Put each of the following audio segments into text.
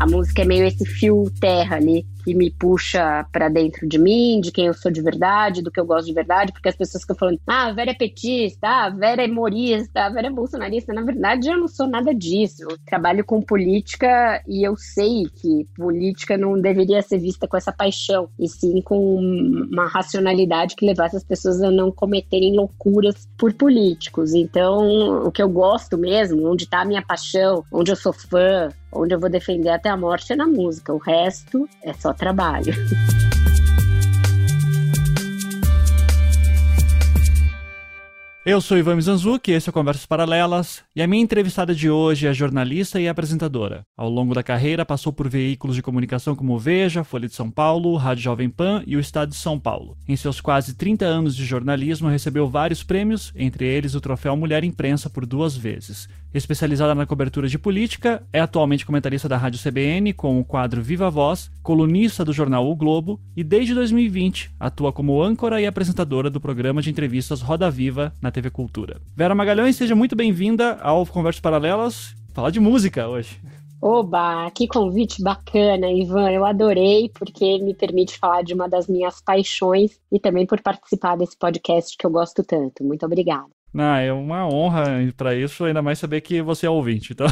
A música é meio esse fio terra ali que me puxa para dentro de mim, de quem eu sou de verdade, do que eu gosto de verdade, porque as pessoas ficam falando, ah, a Vera é petista, ah, a Vera é morista, a Vera é bolsonarista. Na verdade, eu não sou nada disso. Eu trabalho com política e eu sei que política não deveria ser vista com essa paixão, e sim com uma racionalidade que levasse as pessoas a não cometerem loucuras por políticos. Então, o que eu gosto mesmo, onde está a minha paixão, onde eu sou fã, onde eu vou defender até a morte é na música. O resto é só trabalho. Eu sou Ivan Mizanzuki, esse é Conversas Paralelas, e a minha entrevistada de hoje é jornalista e apresentadora. Ao longo da carreira, passou por veículos de comunicação como Veja, Folha de São Paulo, Rádio Jovem Pan e o Estado de São Paulo. Em seus quase 30 anos de jornalismo, recebeu vários prêmios, entre eles o Troféu Mulher Imprensa por duas vezes. Especializada na cobertura de política, é atualmente comentarista da Rádio CBN com o quadro Viva Voz, colunista do jornal O Globo e desde 2020 atua como âncora e apresentadora do programa de entrevistas Roda Viva na TV Cultura. Vera Magalhães, seja muito bem-vinda ao Conversas Paralelas. Falar de música hoje. Oba, que convite bacana, Ivan. Eu adorei, porque me permite falar de uma das minhas paixões e também por participar desse podcast que eu gosto tanto. Muito obrigada. Não, é uma honra para isso, ainda mais saber que você é ouvinte. Então,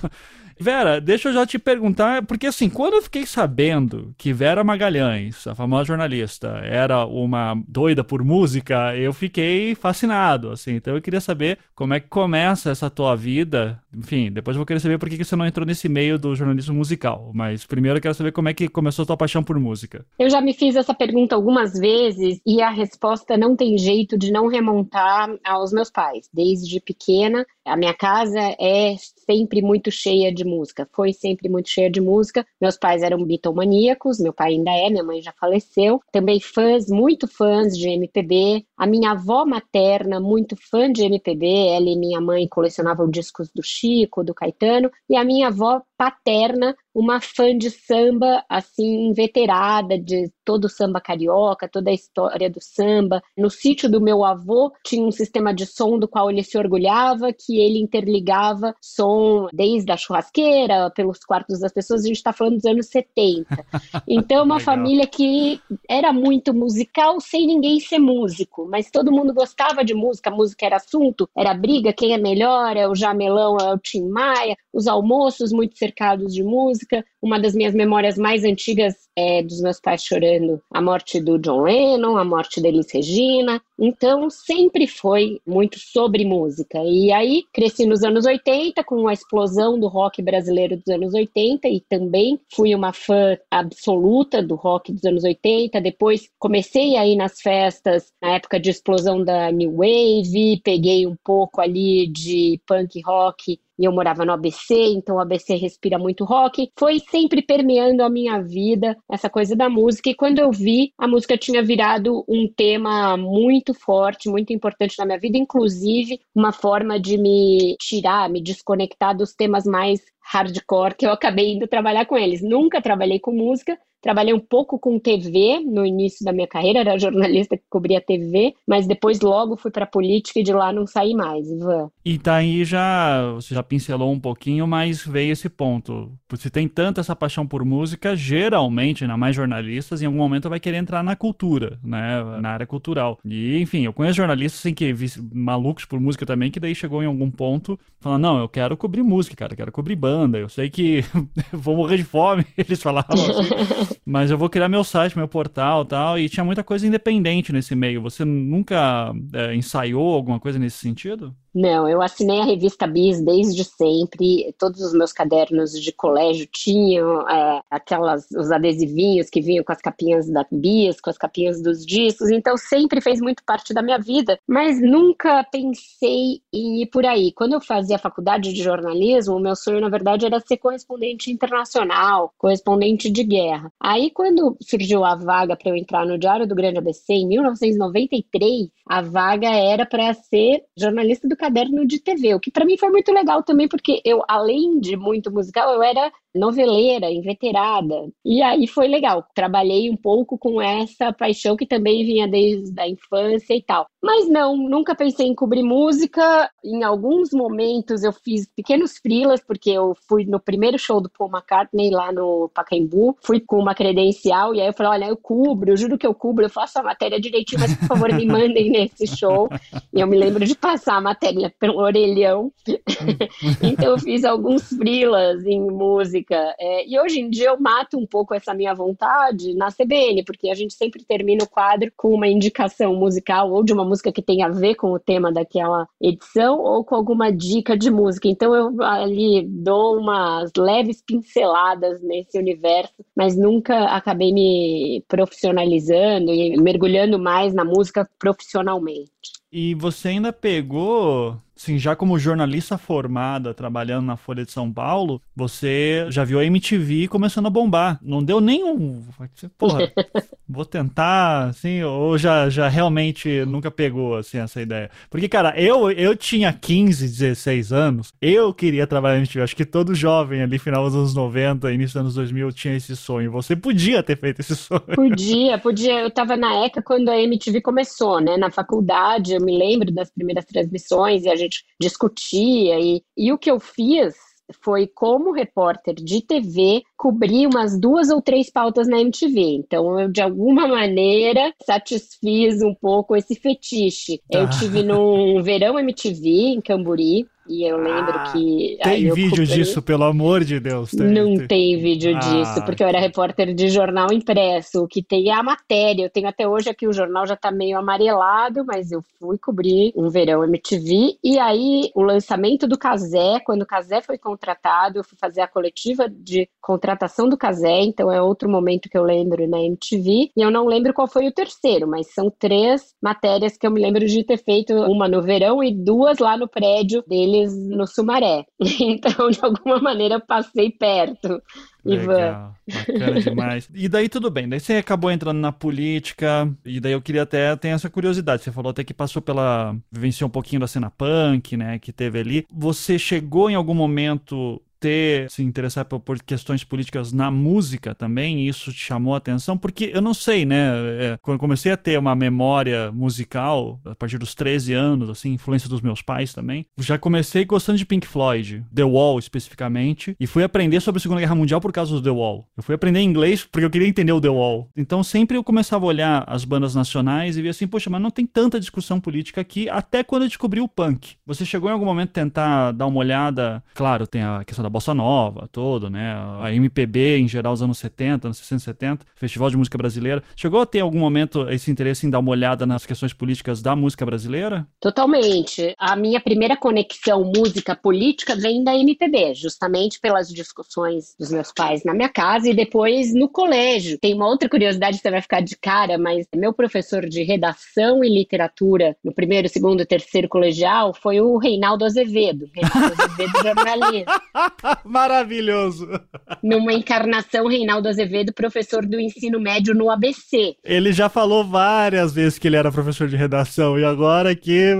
Vera, deixa eu já te perguntar, porque assim, quando eu fiquei sabendo que Vera Magalhães, a famosa jornalista, era uma doida por música, eu fiquei fascinado, assim. Então eu queria saber como é que começa essa tua vida. Enfim, depois eu vou querer saber por que você não entrou nesse meio do jornalismo musical. Mas primeiro eu quero saber como é que começou a tua paixão por música. Eu já me fiz essa pergunta algumas vezes e a resposta não tem jeito de não remontar aos meus pais. Desde pequena, a minha casa é sempre muito cheia de música, foi sempre muito cheia de música. Meus pais eram bitomaníacos, meu pai ainda é, minha mãe já faleceu. Também fãs, muito fãs de MPB. A minha avó materna, muito fã de MPB, ela e minha mãe colecionavam discos do Chico, do Caetano. E a minha avó paterna, uma fã de samba, assim, inveterada de todo o samba carioca, toda a história do samba. No sítio do meu avô tinha um sistema de som do qual ele se orgulhava, que ele interligava som desde a churrasqueira, pelos quartos das pessoas, a gente está falando dos anos 70. Então, uma família que era muito musical sem ninguém ser músico, mas todo mundo gostava de música, música era assunto, era briga, quem é melhor, é o Jamelão, é o Tim Maia, os almoços muito cercados de música. Uma das minhas memórias mais antigas é dos meus pais chorando a morte do John Lennon, a morte da Elis Regina. Então, sempre foi muito sobre música. E aí, cresci nos anos 80, com a explosão do rock brasileiro dos anos 80, e também fui uma fã absoluta do rock dos anos 80. Depois, comecei a ir nas festas na época de explosão da New Wave, peguei um pouco ali de punk rock e eu morava no ABC, então o ABC respira muito rock. Foi sempre permeando a minha vida essa coisa da música, e quando eu vi, a música tinha virado um tema muito forte, muito importante na minha vida, inclusive uma forma de me tirar, me desconectar dos temas mais hardcore que eu acabei indo trabalhar com eles. Nunca trabalhei com música, Trabalhei um pouco com TV no início da minha carreira, era jornalista que cobria TV, mas depois logo fui para política e de lá não saí mais, Ivan. E daí já, você já pincelou um pouquinho, mas veio esse ponto. Você tem tanta essa paixão por música, geralmente, ainda mais jornalistas, em algum momento vai querer entrar na cultura, né, na área cultural. E, enfim, eu conheço jornalistas assim, que malucos por música também, que daí chegou em algum ponto falando, não, eu quero cobrir música, cara, eu quero cobrir banda, eu sei que vou morrer de fome, eles falavam assim. Mas eu vou criar meu site, meu portal tal. E tinha muita coisa independente nesse meio. Você nunca é, ensaiou alguma coisa nesse sentido? Não, eu assinei a revista Bis desde sempre. Todos os meus cadernos de colégio tinham é, aquelas os adesivinhos que vinham com as capinhas da Bis, com as capinhas dos discos. Então sempre fez muito parte da minha vida, mas nunca pensei em ir por aí. Quando eu fazia faculdade de jornalismo, o meu sonho na verdade era ser correspondente internacional, correspondente de guerra. Aí quando surgiu a vaga para eu entrar no Diário do Grande ABC em 1993, a vaga era para ser jornalista do caderno de TV, o que para mim foi muito legal também, porque eu, além de muito musical, eu era noveleira, inveterada. E aí foi legal. Trabalhei um pouco com essa paixão que também vinha desde a infância e tal. Mas não, nunca pensei em cobrir música. Em alguns momentos eu fiz pequenos frilas, porque eu fui no primeiro show do Paul McCartney lá no Pacaembu. Fui com uma credencial e aí eu falei: olha, eu cubro, eu juro que eu cubro, eu faço a matéria direitinho, mas por favor me mandem nesse show. E eu me lembro de passar a matéria pelo orelhão. então eu fiz alguns frilas em música. É, e hoje em dia eu mato um pouco essa minha vontade na CBN, porque a gente sempre termina o quadro com uma indicação musical ou de uma música que tem a ver com o tema daquela edição ou com alguma dica de música. Então eu ali dou umas leves pinceladas nesse universo, mas nunca acabei me profissionalizando e mergulhando mais na música profissionalmente. E você ainda pegou Sim, já como jornalista formada, trabalhando na Folha de São Paulo, você já viu a MTV começando a bombar. Não deu nenhum. Porra, vou tentar, assim, ou já, já realmente nunca pegou, assim, essa ideia. Porque, cara, eu, eu tinha 15, 16 anos, eu queria trabalhar na MTV. Acho que todo jovem ali, final dos anos 90, início dos anos 2000, tinha esse sonho. Você podia ter feito esse sonho. Podia, podia. Eu tava na ECA quando a MTV começou, né? Na faculdade, eu me lembro das primeiras transmissões e a gente gente discutia. E, e o que eu fiz foi como repórter de TV cobrir umas duas ou três pautas na MTV. Então eu de alguma maneira satisfiz um pouco esse fetiche. Eu ah. tive num verão MTV em Camburi e eu lembro ah, que. Tem vídeo disso, pelo amor de Deus. Tem, não tem, tem vídeo ah. disso, porque eu era repórter de jornal impresso. O que tem é a matéria. Eu tenho até hoje aqui, o jornal já tá meio amarelado, mas eu fui cobrir um verão MTV. E aí, o lançamento do Casé, quando o Casé foi contratado, eu fui fazer a coletiva de contratação do Casé, então é outro momento que eu lembro na MTV. E eu não lembro qual foi o terceiro, mas são três matérias que eu me lembro de ter feito: uma no verão e duas lá no prédio dele no Sumaré. Então, de alguma maneira, eu passei perto. Legal, bacana demais. e daí tudo bem, daí você acabou entrando na política, e daí eu queria até ter essa curiosidade. Você falou até que passou pela. vivenciou um pouquinho da cena punk, né? Que teve ali. Você chegou em algum momento ter se interessar por, por, questões políticas na música também, isso te chamou a atenção? Porque eu não sei, né? É, quando comecei a ter uma memória musical, a partir dos 13 anos, assim, influência dos meus pais também, já comecei gostando de Pink Floyd, The Wall especificamente, e fui aprender sobre a Segunda Guerra Mundial por causa do The Wall. Eu fui aprender inglês porque eu queria entender o The Wall. Então sempre eu começava a olhar as bandas nacionais e via assim, poxa, mas não tem tanta discussão política aqui, até quando eu descobri o punk. Você chegou em algum momento tentar dar uma olhada, claro, tem a questão da da bossa nova, todo, né? A MPB em geral, os anos 70, anos 60, 70, Festival de Música Brasileira. Chegou a ter algum momento esse interesse em dar uma olhada nas questões políticas da música brasileira? Totalmente. A minha primeira conexão música-política vem da MPB, justamente pelas discussões dos meus pais na minha casa e depois no colégio. Tem uma outra curiosidade que você vai ficar de cara, mas meu professor de redação e literatura no primeiro, segundo e terceiro colegial foi o Reinaldo Azevedo. Reinaldo Azevedo jornalista. Maravilhoso. Numa encarnação, Reinaldo Azevedo, professor do ensino médio no ABC. Ele já falou várias vezes que ele era professor de redação, e agora que.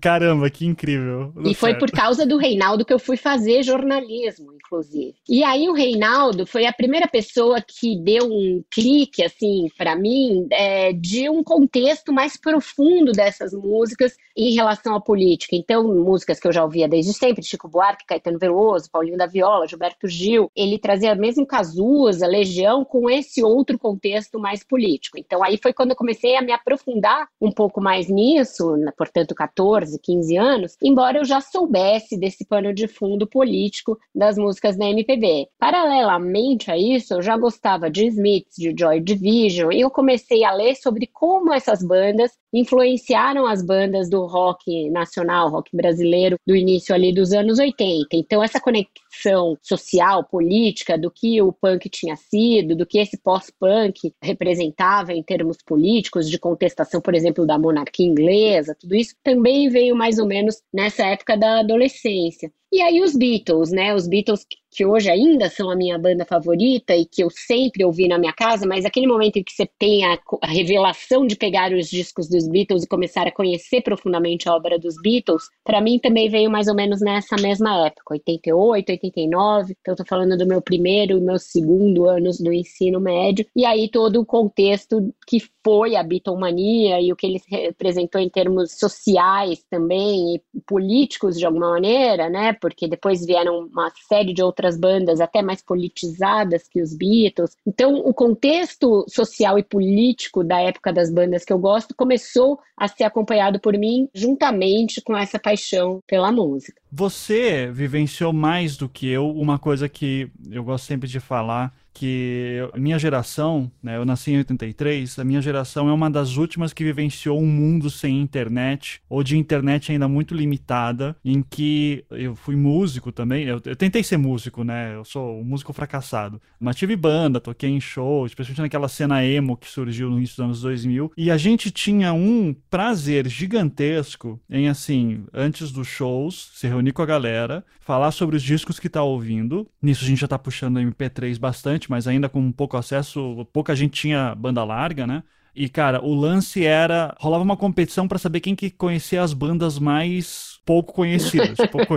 Caramba, que incrível. E foi por causa do Reinaldo que eu fui fazer jornalismo, inclusive. E aí, o Reinaldo foi a primeira pessoa que deu um clique, assim, para mim, é, de um contexto mais profundo dessas músicas em relação à política. Então, músicas que eu já ouvia desde sempre, Chico Buarque, Caetano Veloso, Paulinho da Viola, Gilberto Gil, ele trazia mesmo Cazuza, Legião, com esse outro contexto mais político. Então, aí foi quando eu comecei a me aprofundar um pouco mais nisso, portanto, 14, 15 anos, embora eu já soubesse desse pano de fundo político das músicas da MPB. Paralelamente a isso, eu já gostava de Smiths, de Joy Division, e eu comecei a ler sobre como essas bandas influenciaram as bandas do rock nacional, rock brasileiro, do início ali dos anos 80. Então, essa conexão social, política, do que o punk tinha sido, do que esse pós-punk representava em termos políticos, de contestação, por exemplo, da monarquia inglesa, tudo isso também veio mais ou menos nessa época da adolescência. E aí os Beatles, né? Os Beatles que hoje ainda são a minha banda favorita e que eu sempre ouvi na minha casa, mas aquele momento em que você tem a, revelação de pegar os discos dos Beatles e começar a conhecer profundamente a obra dos Beatles, para mim também veio mais ou menos nessa mesma época, 88, 89. Então eu tô falando do meu primeiro e meu segundo anos do ensino médio, e aí todo o contexto que foi a Beatlemania e o que ele representou em termos sociais também e políticos de alguma maneira, né? Porque depois vieram uma série de outras bandas até mais politizadas que os Beatles. Então, o contexto social e político da época das bandas que eu gosto começou a ser acompanhado por mim juntamente com essa paixão pela música. Você vivenciou mais do que eu uma coisa que eu gosto sempre de falar, que minha geração, né, eu nasci em 83, a minha geração é uma das últimas que vivenciou um mundo sem internet, ou de internet ainda muito limitada, em que eu fui músico também, eu, eu tentei ser músico, né, eu sou um músico fracassado, mas tive banda, toquei em shows, especialmente naquela cena emo que surgiu no início dos anos 2000, e a gente tinha um prazer gigantesco em, assim, antes dos shows, se reunir com a galera, falar sobre os discos que tá ouvindo, nisso a gente já tá puxando MP3 bastante, mas ainda com pouco acesso, pouca gente tinha banda larga, né? E, cara, o lance era. rolava uma competição para saber quem que conhecia as bandas mais pouco conhecidas. pouco...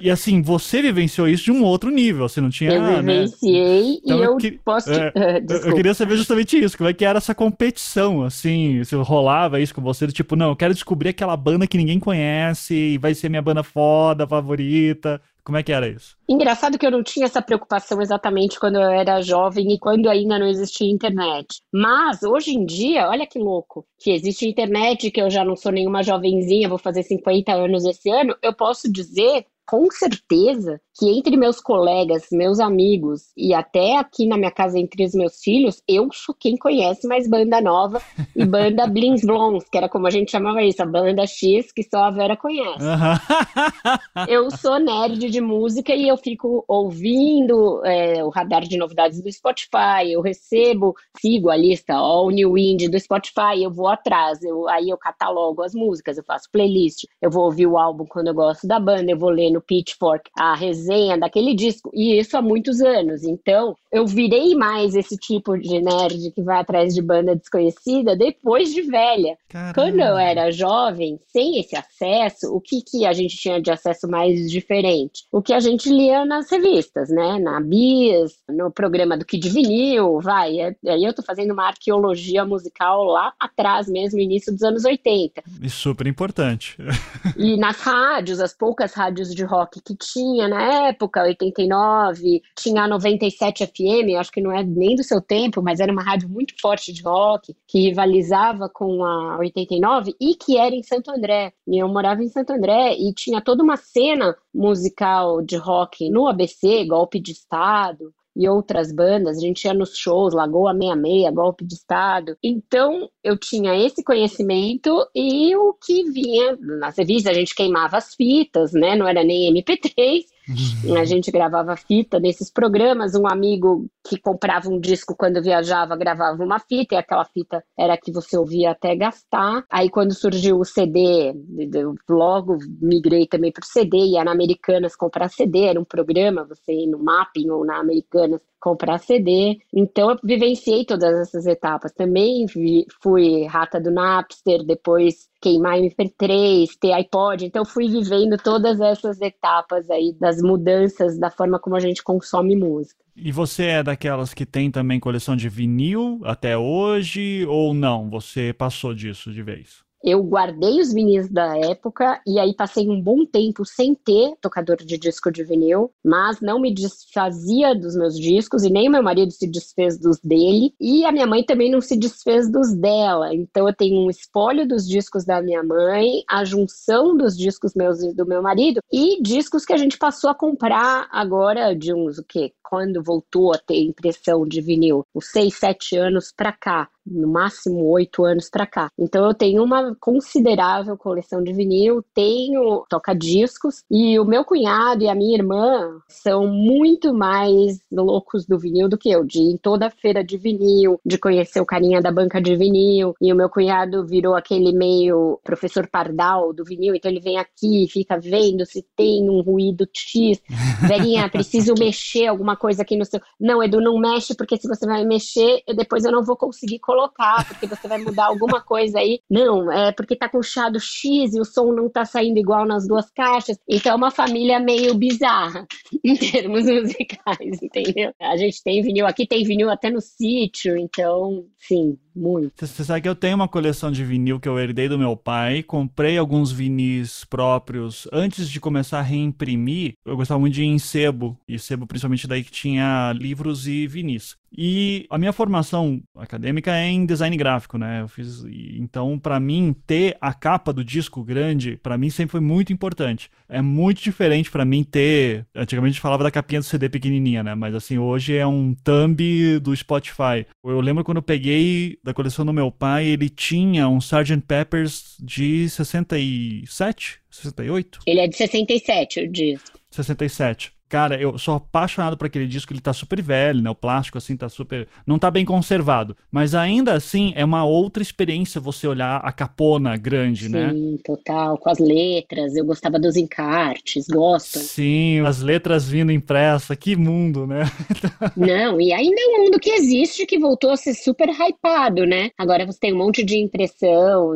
E assim, você vivenciou isso de um outro nível, você não tinha. Eu né? vivenciei né? então, e eu que... posso. É, eu queria saber justamente isso, como é que era essa competição, assim, se rolava isso com você, tipo, não, eu quero descobrir aquela banda que ninguém conhece, e vai ser minha banda foda, favorita. Como é que era isso? Engraçado que eu não tinha essa preocupação exatamente quando eu era jovem e quando ainda não existia internet. Mas hoje em dia, olha que louco, que existe internet, que eu já não sou nenhuma jovenzinha, vou fazer 50 anos esse ano, eu posso dizer com certeza que entre meus colegas, meus amigos e até aqui na minha casa entre os meus filhos, eu sou quem conhece mais banda nova e banda Blins Blons, que era como a gente chamava isso, a banda X que só a Vera conhece. eu sou nerd de música e eu fico ouvindo é, o radar de novidades do Spotify, eu recebo, sigo a lista All New Indie do Spotify, eu vou atrás, eu, aí eu catalogo as músicas, eu faço playlist, eu vou ouvir o álbum quando eu gosto da banda, eu vou ler no Pitchfork a resenha daquele disco, e isso há muitos anos. Então, eu virei mais esse tipo de nerd que vai atrás de banda desconhecida depois de velha. Caramba. Quando eu era jovem, sem esse acesso, o que, que a gente tinha de acesso mais diferente? O que a gente lia nas revistas, né? Na Bis, no programa do Kid Vinil, vai. É, aí eu tô fazendo uma arqueologia musical lá atrás mesmo, início dos anos 80. E super importante. e nas rádios, as poucas rádios de rock que tinha na época, 89, tinha a 97 FM, acho que não é nem do seu tempo, mas era uma rádio muito forte de rock, que rivalizava com a 89 e que era em Santo André. E eu morava em Santo André e tinha toda uma cena musical de rock no ABC, Golpe de Estado, e outras bandas, a gente ia nos shows, Lagoa 66, Golpe de Estado. Então, eu tinha esse conhecimento e o que vinha nas revistas, a gente queimava as fitas, né? Não era nem MP3, a gente gravava fita nesses programas. Um amigo que comprava um disco quando viajava gravava uma fita, e aquela fita era que você ouvia até gastar. Aí, quando surgiu o CD, logo migrei também para o CD, ia na Americanas comprar CD, era um programa, você ir no Mapping ou na Americanas comprar CD. Então, eu vivenciei todas essas etapas. Também fui rata do Napster, depois queimar MP3, ter iPod. Então, fui vivendo todas essas etapas aí das mudanças da forma como a gente consome música. E você é daquelas que tem também coleção de vinil até hoje ou não? Você passou disso de vez? Eu guardei os vinis da época e aí passei um bom tempo sem ter tocador de disco de vinil, mas não me desfazia dos meus discos e nem meu marido se desfez dos dele e a minha mãe também não se desfez dos dela. Então eu tenho um espólio dos discos da minha mãe, a junção dos discos meus e do meu marido e discos que a gente passou a comprar agora de uns o quê? Quando voltou a ter impressão de vinil, uns seis, sete anos pra cá no máximo oito anos para cá. Então eu tenho uma considerável coleção de vinil, tenho toca-discos e o meu cunhado e a minha irmã são muito mais loucos do vinil do que eu, de ir em toda feira de vinil, de conhecer o carinha da banca de vinil. E o meu cunhado virou aquele meio professor pardal do vinil, então ele vem aqui, fica vendo se tem um ruído X. Velhinha, preciso mexer alguma coisa aqui no seu. Não, Edu, não mexe, porque se você vai mexer, depois eu não vou conseguir colocar, porque você vai mudar alguma coisa aí. Não, é porque tá com chiado X e o som não tá saindo igual nas duas caixas. Então é uma família meio bizarra em termos musicais, entendeu? A gente tem vinil aqui, tem vinil até no sítio, então, sim, muito. Você sabe que eu tenho uma coleção de vinil que eu herdei do meu pai, comprei alguns vinis próprios antes de começar a reimprimir. Eu gostava muito de ir em sebo, e sebo principalmente daí que tinha livros e vinis. E a minha formação acadêmica é em design gráfico, né? Eu fiz, então, para mim, ter a capa do disco grande, para mim sempre foi muito importante. É muito diferente para mim ter. Antigamente a gente falava da capinha do CD pequenininha, né? Mas assim, hoje é um thumb do Spotify. Eu lembro quando eu peguei da coleção do meu pai, ele tinha um Sgt. Peppers de 67, 68? Ele é de 67, o disco. 67. Cara, eu sou apaixonado por aquele disco, ele tá super velho, né? O plástico, assim, tá super. Não tá bem conservado. Mas ainda assim, é uma outra experiência você olhar a capona grande, Sim, né? Sim, total. Com as letras, eu gostava dos encartes, gosto. Sim, as letras vindo impressa, que mundo, né? Não, e ainda é um mundo que existe que voltou a ser super hypado, né? Agora você tem um monte de impressão,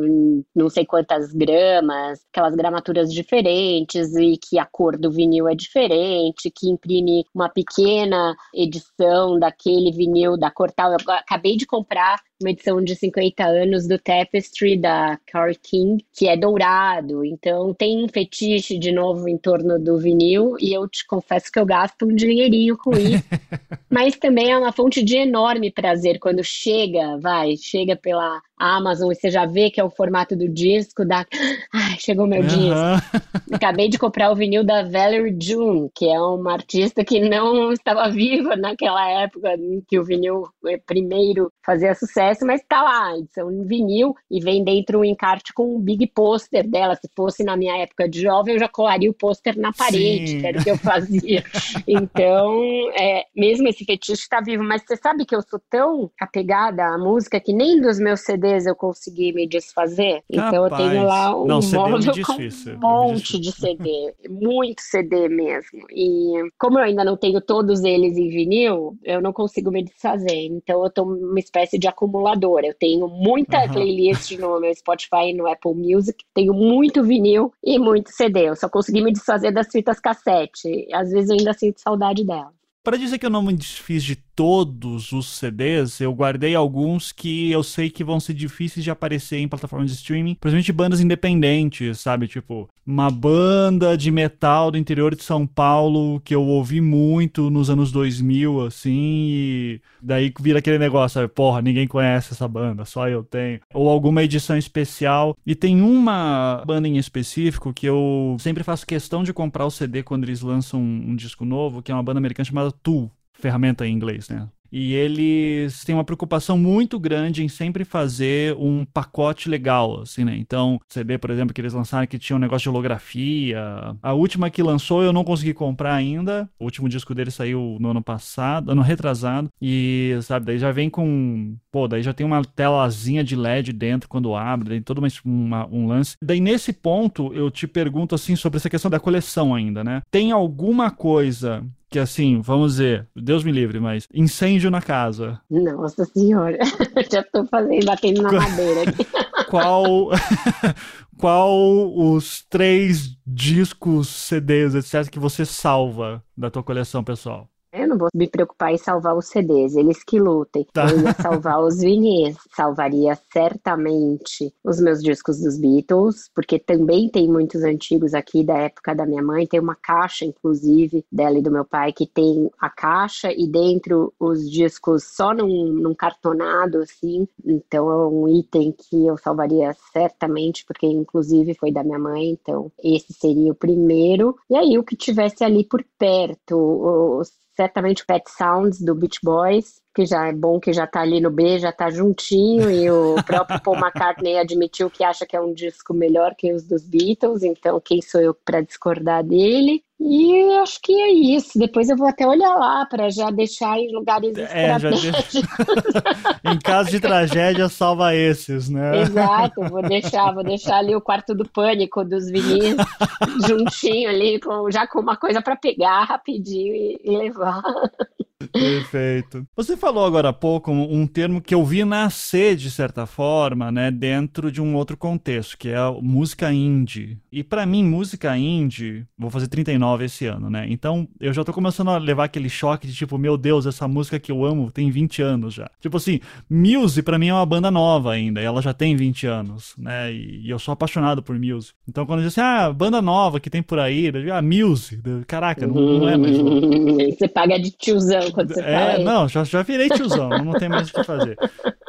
não sei quantas gramas, aquelas gramaturas diferentes, e que a cor do vinil é diferente que imprime uma pequena edição daquele vinil da Cortal. Eu acabei de comprar uma edição de 50 anos do Tapestry da Carole King, que é dourado. Então tem um fetiche de novo em torno do vinil e eu te confesso que eu gasto um dinheirinho com isso. Mas também é uma fonte de enorme prazer quando chega, vai, chega pela Amazon e você já vê que é o formato do disco, dá, ai, chegou meu uhum. disco. Acabei de comprar o vinil da Valerie June, que é uma artista que não estava viva naquela época em que o vinil eh, primeiro fazia sucesso, mas está lá, edição em vinil e vem dentro um encarte com um big pôster dela. Se fosse na minha época de jovem, eu já colaria o pôster na parede, Sim. que era o que eu fazia. então, é, mesmo esse fetiche está vivo, mas você sabe que eu sou tão apegada à música que nem dos meus CDs eu consegui me desfazer. Então Capaz. eu tenho lá um Não, móvel com um monte de CD, muito CD mesmo. E como eu ainda não tenho todos eles em vinil, eu não consigo me desfazer. Então eu tô uma espécie de acumuladora. Eu tenho muita uhum. playlist no meu Spotify e no Apple Music, tenho muito vinil e muito CD. Eu só consegui me desfazer das fitas cassete. Às vezes eu ainda sinto saudade delas. Para dizer que eu não me desfiz de todos os CDs, eu guardei alguns que eu sei que vão ser difíceis de aparecer em plataformas de streaming, principalmente bandas independentes, sabe? Tipo, uma banda de metal do interior de São Paulo que eu ouvi muito nos anos 2000, assim, e daí vira aquele negócio, sabe? Porra, ninguém conhece essa banda, só eu tenho. Ou alguma edição especial. E tem uma banda em específico que eu sempre faço questão de comprar o CD quando eles lançam um, um disco novo, que é uma banda americana chamada Tool ferramenta em inglês, né? E eles têm uma preocupação muito grande em sempre fazer um pacote legal, assim, né? Então, CD, por exemplo, que eles lançaram que tinha um negócio de holografia. A última que lançou eu não consegui comprar ainda. O último disco dele saiu no ano passado, ano retrasado. E, sabe, daí já vem com. Pô, daí já tem uma telazinha de LED dentro quando abre, daí todo uma, um lance. Daí nesse ponto eu te pergunto, assim, sobre essa questão da coleção ainda, né? Tem alguma coisa que assim, vamos dizer, Deus me livre, mas incêndio na casa. Nossa senhora, já estou fazendo, batendo na madeira aqui. Qual, qual os três discos, CDs, etc., que você salva da tua coleção pessoal? Eu não vou me preocupar em salvar os CDs, eles que lutem. Tá. Eu ia salvar os vinis, salvaria certamente os meus discos dos Beatles, porque também tem muitos antigos aqui da época da minha mãe. Tem uma caixa, inclusive, dela e do meu pai, que tem a caixa e dentro os discos só num, num cartonado, assim. Então é um item que eu salvaria certamente, porque inclusive foi da minha mãe. Então esse seria o primeiro. E aí o que tivesse ali por perto, os certamente Pet Sounds do Beach Boys, que já é bom que já tá ali no B, já tá juntinho, e o próprio Paul McCartney admitiu que acha que é um disco melhor que os dos Beatles, então quem sou eu para discordar dele? E acho que é isso. Depois eu vou até olhar lá para já deixar em lugares é, estratégicos. em caso de tragédia, salva esses, né? Exato, vou deixar, vou deixar ali o quarto do pânico dos vinis juntinho ali, com, já com uma coisa para pegar rapidinho e, e levar. Perfeito. Você falou agora há pouco um termo que eu vi nascer, de certa forma, né, dentro de um outro contexto, que é a música indie. E para mim, música indie, vou fazer 39 esse ano, né? Então eu já tô começando a levar aquele choque de tipo, meu Deus, essa música que eu amo tem 20 anos já. Tipo assim, Muse para mim é uma banda nova ainda, e ela já tem 20 anos, né? E, eu sou apaixonado por Muse. Então quando diz assim, ah, banda nova que tem por aí, ah, Muse, caraca, não, não é mais. Você paga de tiozão quando você é, fala Não, já, já virei tiozão, não tem mais o que fazer.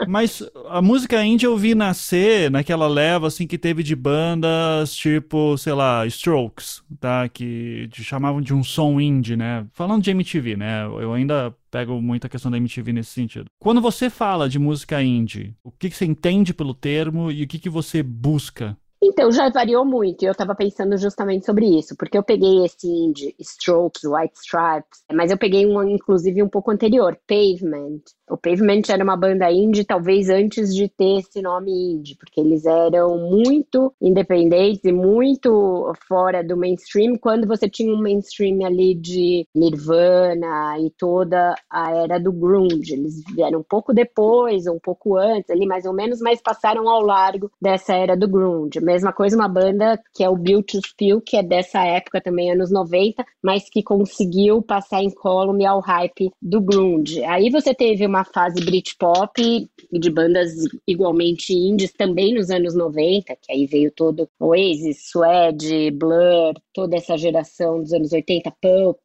Mas a música indie eu vi nascer naquela leva assim que teve de bandas tipo, sei lá, Strokes, tá? Que chamavam de um som indie, né? Falando de MTV, né? Eu ainda pego muito a questão da MTV nesse sentido. Quando você fala de música indie, o que, que você entende pelo termo e o que, que você busca então, já variou muito. Eu estava pensando justamente sobre isso, porque eu peguei esse indie, Strokes, White Stripes, mas eu peguei um, inclusive, um pouco anterior, Pavement. O Pavement era uma banda indie, talvez antes de ter esse nome indie, porque eles eram muito independentes e muito fora do mainstream, quando você tinha um mainstream ali de Nirvana e toda a era do grunge. Eles vieram um pouco depois, um pouco antes, ali mais ou menos, mas passaram ao largo dessa era do grunge mesma coisa, uma banda que é o Built to Spill, que é dessa época também, anos 90, mas que conseguiu passar em column ao hype do grunge. Aí você teve uma fase Britpop de bandas igualmente indies também nos anos 90, que aí veio todo Oasis, Suede, Blur, toda essa geração dos anos 80, Pulp,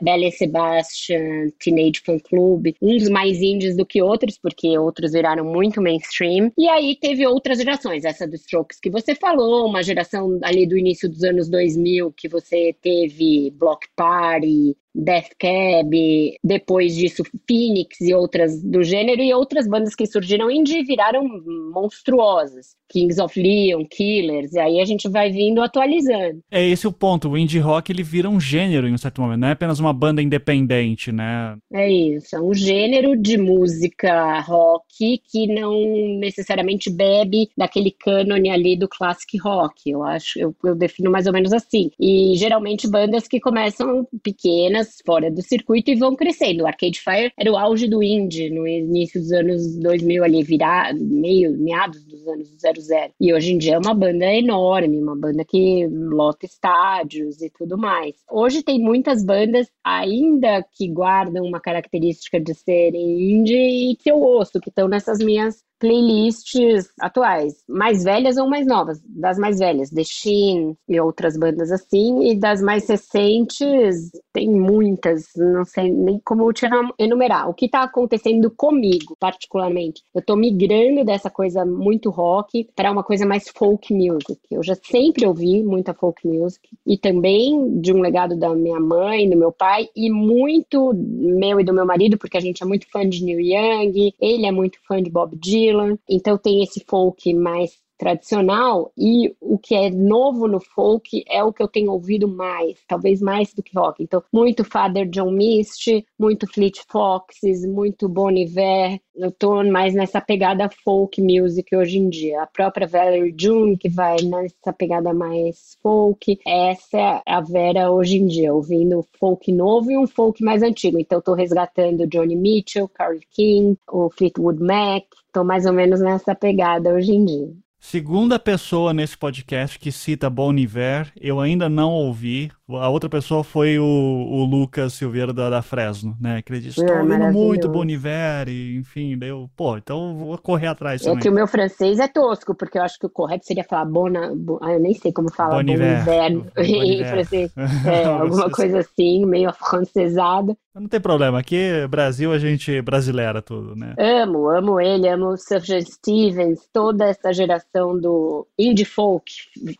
Belle Sebastian, Teenage Fan Club, uns mais indies do que outros, porque outros viraram muito mainstream. E aí teve outras gerações, essa do Stroke Strokes que você falou, uma geração ali do início dos anos 2000 que você teve Block Party, Death Cab, depois disso Phoenix e outras do gênero, e outras bandas que surgiram indie viraram monstruosas. Kings of Leon, Killers, e aí a gente vai vindo atualizando. É esse o ponto, o indie rock ele vira um gênero em um certo momento, não é apenas uma banda independente, né? É isso, é um gênero de música rock que não necessariamente bebe daquele cânone ali do classic rock, eu acho, eu, eu defino mais ou menos assim. E geralmente bandas que começam pequenas, fora do circuito e vão crescendo. Arcade Fire era o auge do indie no início dos anos 2000 ali, virar meio meados dos anos 00. E hoje em dia é uma banda enorme, uma banda que lota estádios e tudo mais. Hoje tem muitas bandas ainda que guardam uma característica de serem indie e que eu ouço, que estão nessas minhas playlists atuais, mais velhas ou mais novas. Das mais velhas, The Sheen e outras bandas assim, e das mais recentes, tem muitas, não sei nem como te enumerar. O que está acontecendo comigo, particularmente? Eu estou migrando dessa coisa muito rock para uma coisa mais folk music. Eu já sempre ouvi muita folk music, e também de um legado da minha mãe, do meu pai, e muito meu e do meu marido, porque a gente é muito fã de Neil Young, ele é muito fã de Bob Dylan Dylan. Então tem esse folk mais tradicional e o que é novo no folk é o que eu tenho ouvido mais, talvez mais do que rock. Então, muito Father John Misty, muito Fleet Foxes, muito Bon Iver. Eu tô mais nessa pegada folk music hoje em dia. A própria Valerie June, que vai nessa pegada mais folk. Essa é a Vera hoje em dia, ouvindo folk novo e um folk mais antigo. Então, eu tô resgatando Johnny Mitchell, Carole King, o Fleetwood Mac. Tô mais ou menos nessa pegada hoje em dia. Segunda pessoa nesse podcast que cita Bon Iver, eu ainda não ouvi. A outra pessoa foi o, o Lucas Silveira da, da Fresno, né? Que ele disse, estou ouvindo muito Bon Iver, e, enfim, deu, pô, então vou correr atrás é também. É que o meu francês é tosco, porque eu acho que o correto seria falar Bona, bon, ah, eu nem sei como fala Bon Iver, bon em francês. É, alguma coisa assim, meio afrancesada. Não tem problema, aqui Brasil a gente brasileira tudo, né? Amo, amo ele, amo o Sufjan Stevens, toda essa geração do indie folk.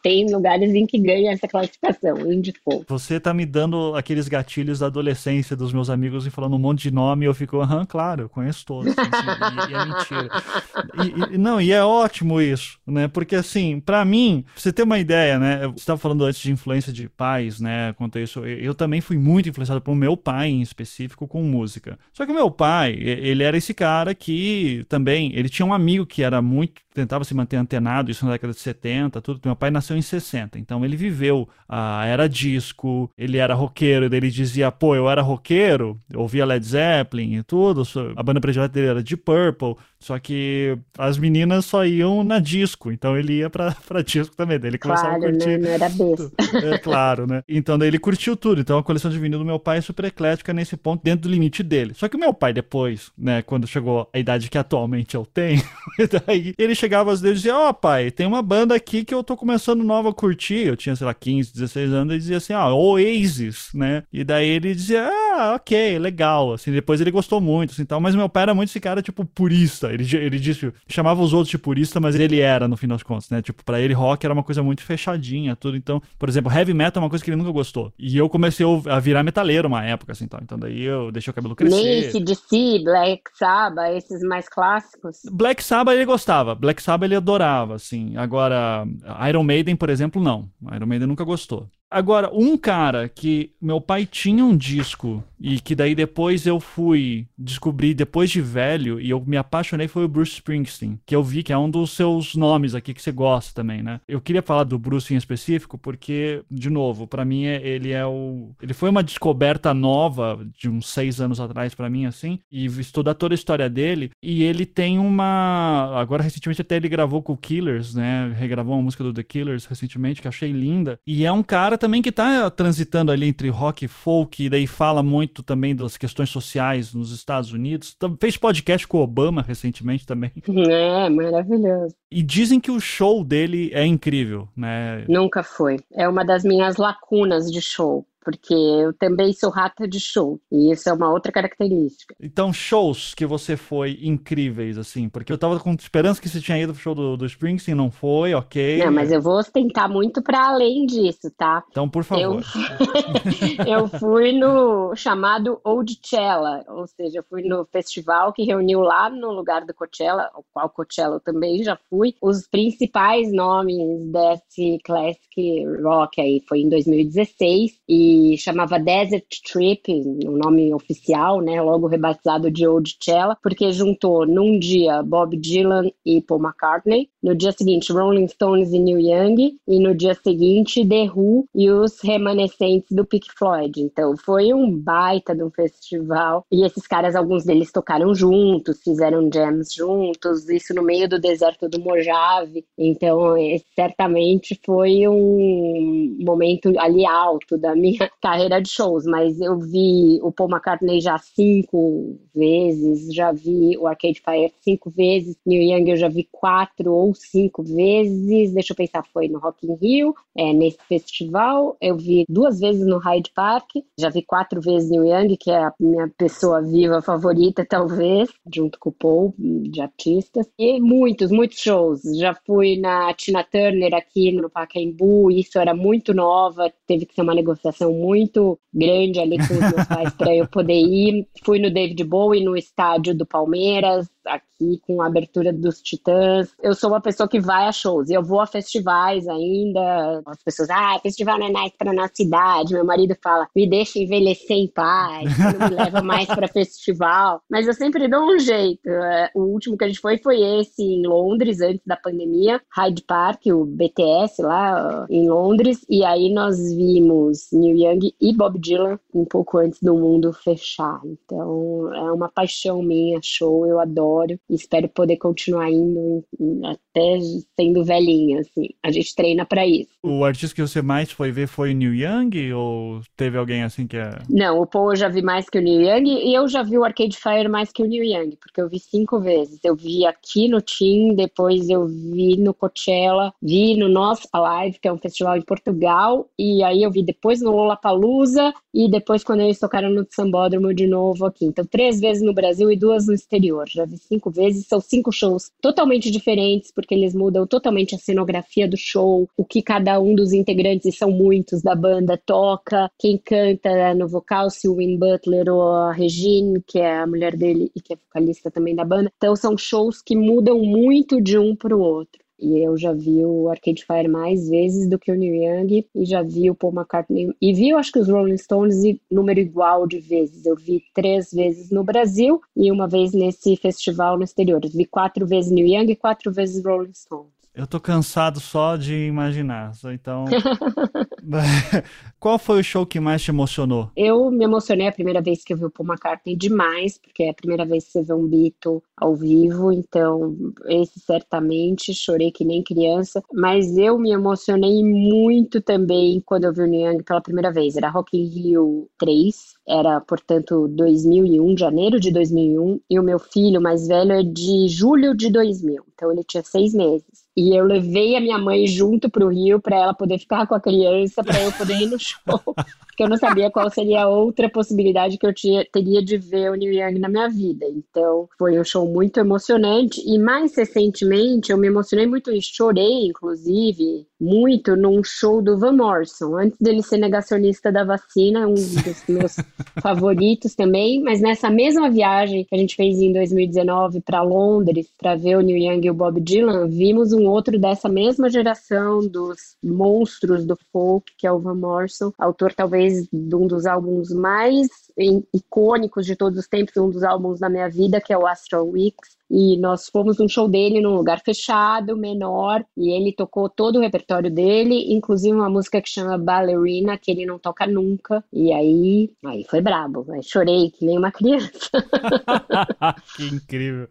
Tem lugares em que ganha essa classificação, indie folk. Você tá me dando aqueles gatilhos da adolescência dos meus amigos e falando um monte de nome e eu fico, aham, claro, eu conheço todos. e, e, é mentira. E, e, não, e é ótimo isso, né? Porque assim, para mim, pra você ter uma ideia, né? Você estava falando antes de influência de pais, né? Quanto a isso, eu também fui muito influenciado por meu pai em específico com música. Só que o meu pai, ele era esse cara que também, ele tinha um amigo que era muito tentava se manter antenado, isso na década de 70, tudo. Meu pai nasceu em 60, então ele viveu a era disco, ele era roqueiro, ele dizia, pô, eu era roqueiro, eu ouvia Led Zeppelin e tudo, a banda predileta dele era de Purple, só que as meninas só iam na disco, então ele ia pra, pra disco também, daí ele começava claro, a curtir. Né? Não era besta. É claro, né? Então daí ele curtiu tudo, então a coleção de vinil do meu pai é super eclética nesse ponto, dentro do limite dele. Só que o meu pai depois, né, quando chegou a idade que atualmente eu tenho, daí ele chegava às vezes e dizia: Ó, oh, pai, tem uma banda aqui que eu tô começando nova a curtir. Eu tinha, sei lá, 15, 16 anos, e dizia assim: ó, oh, Oasis, né? E daí ele dizia: ah, ok, legal. Assim, depois ele gostou muito, assim tal. Mas meu pai era muito esse cara, tipo, purista. Ele, ele disse, chamava os outros de purista, mas ele era, no fim das contas, né? Tipo, pra ele rock era uma coisa muito fechadinha, tudo. Então, por exemplo, heavy metal é uma coisa que ele nunca gostou. E eu comecei a virar metaleiro uma época, assim, tal. Então daí eu deixei o cabelo crescer. Nem ACDC, Black Sabbath, esses mais clássicos. Black Sabbath ele gostava. Black Sabbath ele adorava, assim. Agora, Iron Maiden, por exemplo, não. Iron Maiden nunca gostou. Agora, um cara que meu pai tinha um disco e que daí depois eu fui descobrir depois de velho e eu me apaixonei foi o Bruce Springsteen, que eu vi que é um dos seus nomes aqui que você gosta também, né? Eu queria falar do Bruce em específico porque, de novo, para mim é, ele é o, ele foi uma descoberta nova de uns seis anos atrás para mim assim e estudar toda a história dele e ele tem uma, agora recentemente até ele gravou com o Killers, né? Regravou uma música do The Killers recentemente que achei linda e é um cara também que tá transitando ali entre rock e folk, e daí fala muito também das questões sociais nos Estados Unidos. Fez podcast com o Obama recentemente também. É, maravilhoso. E dizem que o show dele é incrível, né? Nunca foi. É uma das minhas lacunas de show porque eu também sou rata de show, e isso é uma outra característica. Então, shows que você foi incríveis, assim, porque eu tava com esperança que você tinha ido pro show do, do Springsteen, não foi, ok. Não, mas eu vou ostentar muito para além disso, tá? Então, por favor. Eu, eu fui no chamado Oldchella, ou seja, eu fui no festival que reuniu lá no lugar do Coachella, o qual Coachella eu também já fui, os principais nomes desse classic rock aí, foi em 2016, e chamava Desert Trip, o nome oficial, né, logo rebatizado de Old Cella, porque juntou num dia Bob Dylan e Paul McCartney, no dia seguinte Rolling Stones e Neil Young, e no dia seguinte The Who e os remanescentes do Pink Floyd. Então foi um baita de um festival, e esses caras, alguns deles tocaram juntos, fizeram jams juntos, isso no meio do deserto do Mojave, então certamente foi um momento ali alto da minha carreira de shows, mas eu vi o Paul McCartney já cinco vezes, já vi o Arcade Fire cinco vezes, Neil Young eu já vi quatro ou cinco vezes, deixa eu pensar, foi no Rock in Rio, é, nesse festival, eu vi duas vezes no Hyde Park, já vi quatro vezes Neil Young, que é a minha pessoa viva favorita, talvez, junto com o Paul, de artistas, e muitos, muitos shows, já fui na Tina Turner aqui no Pacaembu, isso era muito nova, teve que ser uma negociação muito grande ali com os meus pais para eu poder ir. Fui no David Bowie, no estádio do Palmeiras, aqui com a abertura dos Titãs. Eu sou uma pessoa que vai a shows, eu vou a festivais ainda. As pessoas, ah, festival não é nice para nossa cidade. Meu marido fala, me deixa envelhecer em paz, não me leva mais para festival. Mas eu sempre dou um jeito. É, o último que a gente foi foi esse em Londres, antes da pandemia, Hyde Park, o BTS lá em Londres. E aí nós vimos Neil Young e Bob Dylan um pouco antes do mundo fechar. Então é uma paixão minha, show, eu adoro e espero poder continuar indo até sendo velhinha, assim. A gente treina para isso. O artista que você mais foi ver foi o Neil Young ou teve alguém assim que é... Não, o Paul eu já vi mais que o Neil Young e eu já vi o Arcade Fire mais que o Neil Young, porque eu vi cinco vezes. Eu vi aqui no Team, depois eu vi no Coachella, vi no Nosso Alive, que é um festival em Portugal, e aí eu vi depois no Lollapalooza e depois quando eles tocaram no Sambódromo de novo aqui. Então, três vezes no Brasil e duas no exterior. Já vi cinco vezes. São cinco shows totalmente diferentes, porque eles mudam totalmente a cenografia do show, o que cada um dos integrantes, e são muitos da banda, toca, quem canta no vocal, se o Win Butler ou a Regine, que é a mulher dele e que é vocalista também da banda. Então são shows que mudam muito de um para o outro. E eu já vi o Arcade Fire mais vezes do que o Neil Young e já vi o Paul McCartney. E vi, eu acho que os Rolling Stones número igual de vezes. Eu vi três vezes no Brasil e uma vez nesse festival no exterior. Eu vi quatro vezes Neil Young e quatro vezes Rolling Stones. Eu tô cansado só de imaginar. Então. Qual foi o show que mais te emocionou? Eu me emocionei a primeira vez que eu vi o Paul McCartney demais, porque é a primeira vez que você vê um Beatle ao vivo, então esse certamente chorei que nem criança, mas eu me emocionei muito também quando eu vi o Neil Young pela primeira vez. Era Rock in Rio 3, era, portanto, 2001, janeiro de 2001, e o meu filho mais velho é de julho de 2000, então ele tinha seis meses. E eu levei a minha mãe junto para o Rio para ela poder ficar com a criança, para eu poder ir no show. Porque eu não sabia qual seria a outra possibilidade que eu tinha, teria de ver o Neil Young na minha vida. Então, foi um show muito emocionante. E mais recentemente, eu me emocionei muito e chorei, inclusive, muito num show do Van Morrison, antes dele ser negacionista da vacina, um dos meus favoritos também. Mas nessa mesma viagem que a gente fez em 2019 para Londres, para ver o Neil Young e o Bob Dylan, vimos um outro dessa mesma geração dos monstros do folk, que é o Van Morrison, autor talvez de um dos álbuns mais icônicos de todos os tempos, um dos álbuns da minha vida, que é o Astral Weeks. E nós fomos num show dele num lugar fechado, menor, e ele tocou todo o repertório dele, inclusive uma música que chama Ballerina, que ele não toca nunca. E aí, aí foi brabo. Aí chorei que nem uma criança. que incrível.